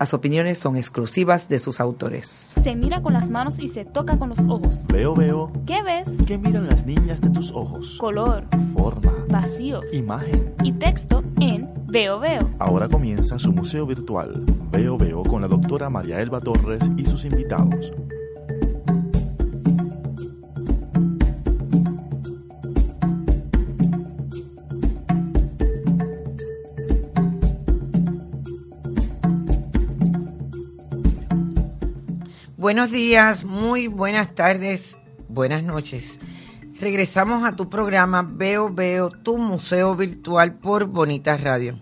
Las opiniones son exclusivas de sus autores. Se mira con las manos y se toca con los ojos. Veo, veo. ¿Qué ves? ¿Qué miran las niñas de tus ojos? Color, Forma. vacíos Imagen. y texto en Veo Veo. Ahora comienza su museo virtual. Veo, veo con la doctora María Elba Torres y sus invitados. Buenos días, muy buenas tardes, buenas noches. Regresamos a tu programa Veo Veo, tu museo virtual por Bonita Radio.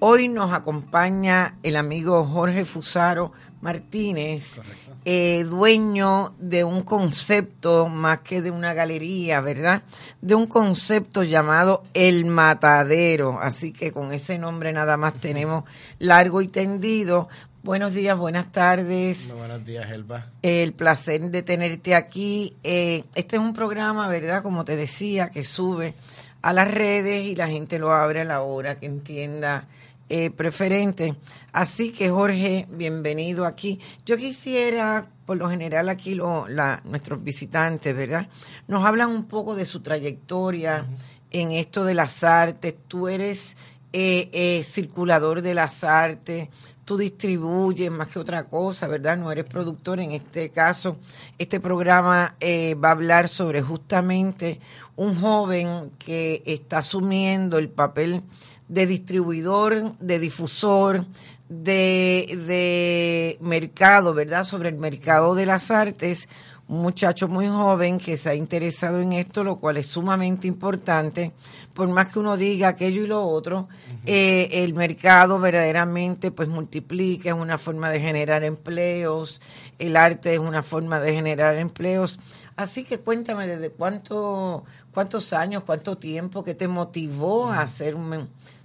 Hoy nos acompaña el amigo Jorge Fusaro Martínez, eh, dueño de un concepto más que de una galería, ¿verdad? De un concepto llamado El Matadero. Así que con ese nombre nada más tenemos largo y tendido. Buenos días, buenas tardes. Muy buenos días, Elba. El placer de tenerte aquí. Eh, este es un programa, ¿verdad? Como te decía, que sube a las redes y la gente lo abre a la hora que entienda eh, preferente. Así que, Jorge, bienvenido aquí. Yo quisiera, por lo general aquí lo, la, nuestros visitantes, ¿verdad? Nos hablan un poco de su trayectoria en esto de las artes. Tú eres eh, eh, circulador de las artes tú distribuyes más que otra cosa, ¿verdad? No eres productor. En este caso, este programa eh, va a hablar sobre justamente un joven que está asumiendo el papel de distribuidor, de difusor, de, de mercado, ¿verdad? Sobre el mercado de las artes un muchacho muy joven que se ha interesado en esto, lo cual es sumamente importante, por más que uno diga aquello y lo otro, eh, el mercado verdaderamente pues multiplica, es una forma de generar empleos, el arte es una forma de generar empleos. Así que cuéntame desde cuánto, cuántos años, cuánto tiempo que te motivó a hacer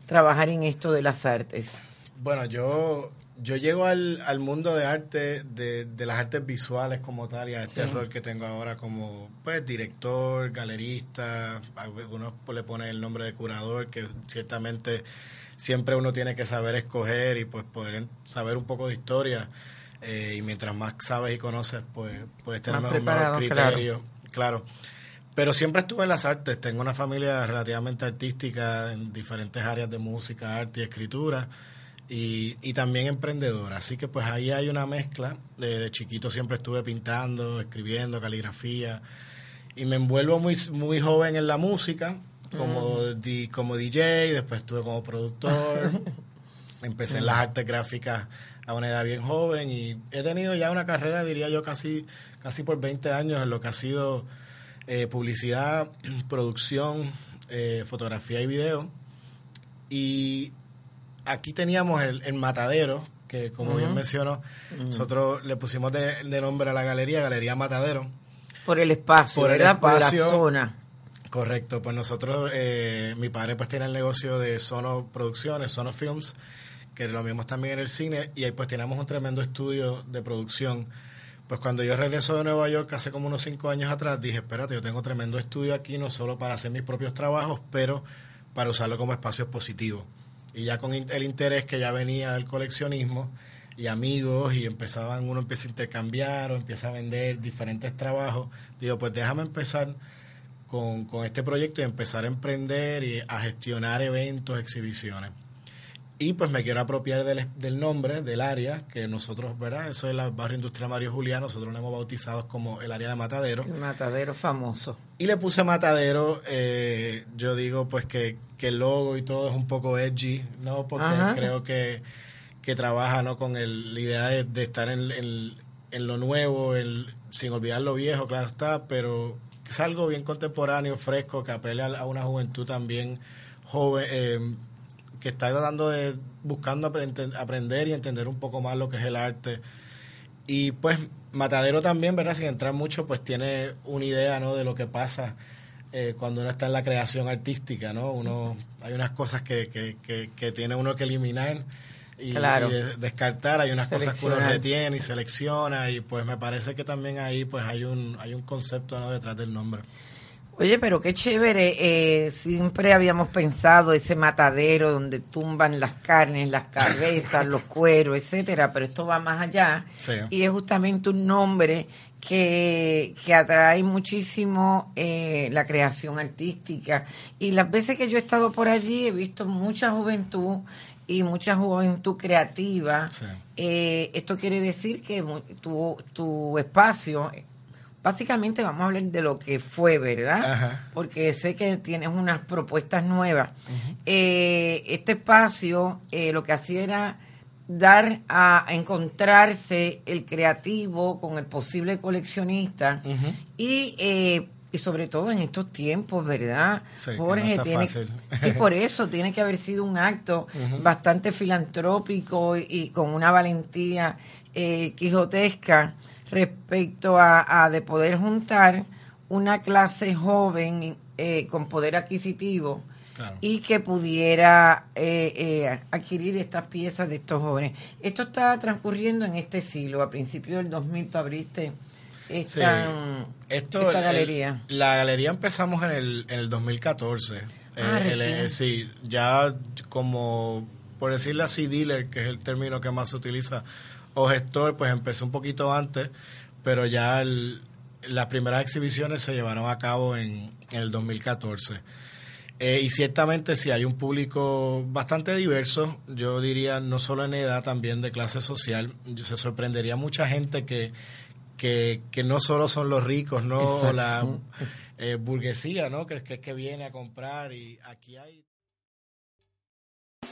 trabajar en esto de las artes. Bueno, yo, yo llego al, al mundo de arte, de, de las artes visuales como tal, y a este Sí. rol que tengo ahora como pues director, galerista, algunos le ponen el nombre de curador, que ciertamente siempre uno tiene que saber escoger y pues poder saber un poco de historia. eh, y mientras más sabes y conoces, pues puedes tener Más mejor, mejor claro. criterio. claro. Pero siempre estuve en las artes. Tengo una familia relativamente artística en diferentes áreas de música, arte y escritura. Y, y también emprendedora. Así que pues ahí hay una mezcla. De, de chiquito siempre estuve pintando, escribiendo, caligrafía. Y me envuelvo muy, muy joven en la música, como, di- como DJ, después estuve como productor. Empecé en las artes gráficas a una edad bien joven y he tenido ya una carrera, diría yo, casi, casi por 20 años en lo que ha sido eh, publicidad, producción, eh, fotografía y video. Y aquí teníamos el, el matadero, que como bien mencionó, nosotros le pusimos de, de nombre a la galería, Galería Matadero. Por el espacio, Por el. Por la espacio. zona. Correcto, pues nosotros, eh, mi padre pues tiene el negocio de Sono Producciones, Sono Films, que lo mismo también en el cine, y ahí pues tenemos un tremendo estudio de producción. Pues cuando yo regreso de Nueva York hace como unos cinco años atrás, dije, espérate, yo tengo tremendo estudio aquí, no solo para hacer mis propios trabajos, pero para usarlo como espacio expositivo. Y ya con el interés que ya venía del coleccionismo y amigos, y empezaban, uno empieza a intercambiar o empieza a vender diferentes trabajos, digo, pues déjame empezar con, con este proyecto y empezar a emprender y a gestionar eventos, exhibiciones. Y pues me quiero apropiar del, del nombre, del área, que nosotros, ¿verdad? Eso es el barrio industrial Mario Julián, nosotros lo hemos bautizado como el área de Matadero. El matadero famoso. Y le puse Matadero, eh, yo digo pues que, que el logo y todo es un poco edgy, ¿no? Porque Ajá. creo que, que trabaja, ¿no? Con el, la idea de, de estar en, en- en lo nuevo, el, sin olvidar lo viejo, claro está, pero que es algo bien contemporáneo, fresco, que apele a, a una juventud también joven, eh, que está tratando de, buscando aprender, y entender un poco más lo que es el arte. Y pues Matadero también, ¿verdad? Sin entrar mucho, pues tiene una idea, ¿no? De lo que pasa eh, cuando uno está en la creación artística, ¿no? Uno, hay unas cosas que, que, que, tiene uno que eliminar y, descartar, hay unas cosas que uno retiene y selecciona y pues me parece que también ahí pues hay un, hay un concepto ¿no? detrás del nombre. Oye, pero qué chévere, eh, siempre habíamos pensado ese matadero donde tumban las carnes, las cabezas, los cueros, etcétera, pero esto va más allá. Y es justamente un nombre que, que atrae muchísimo eh, la creación artística. Y las veces que yo he estado por allí he visto mucha juventud y mucha juventud creativa. Eh, esto quiere decir que tu, tu espacio básicamente vamos a hablar de lo que fue, ¿verdad? Porque sé que tienes unas propuestas nuevas. Eh, este espacio eh, lo que hacía era dar a, encontrarse el creativo con el posible coleccionista y eh, y sobre todo en estos tiempos, ¿verdad? Sí, Jorge tiene sí, por eso tiene que haber sido un acto bastante filantrópico y, con una valentía quijotesca respecto a, de poder juntar una clase joven eh, con poder adquisitivo y que pudiera eh, eh, adquirir estas piezas de estos jóvenes. Esto está transcurriendo en este siglo, a principios del 2000 tú abriste esta, Esto, galería. la galería empezamos en el, en el 2014. Ah, sí, ya como, por decirlo así, dealer, que es el término que más se utiliza o gestor, pues empecé un poquito antes, pero ya las primeras exhibiciones se llevaron a cabo en, el 2014. Eh, y ciertamente si hay un público bastante diverso, yo diría no solo en edad, también de clase social. Se sorprendería mucha gente que, que, no solo son los ricos, no la eh, burguesía, ¿no? Que, que, que viene a comprar y aquí hay...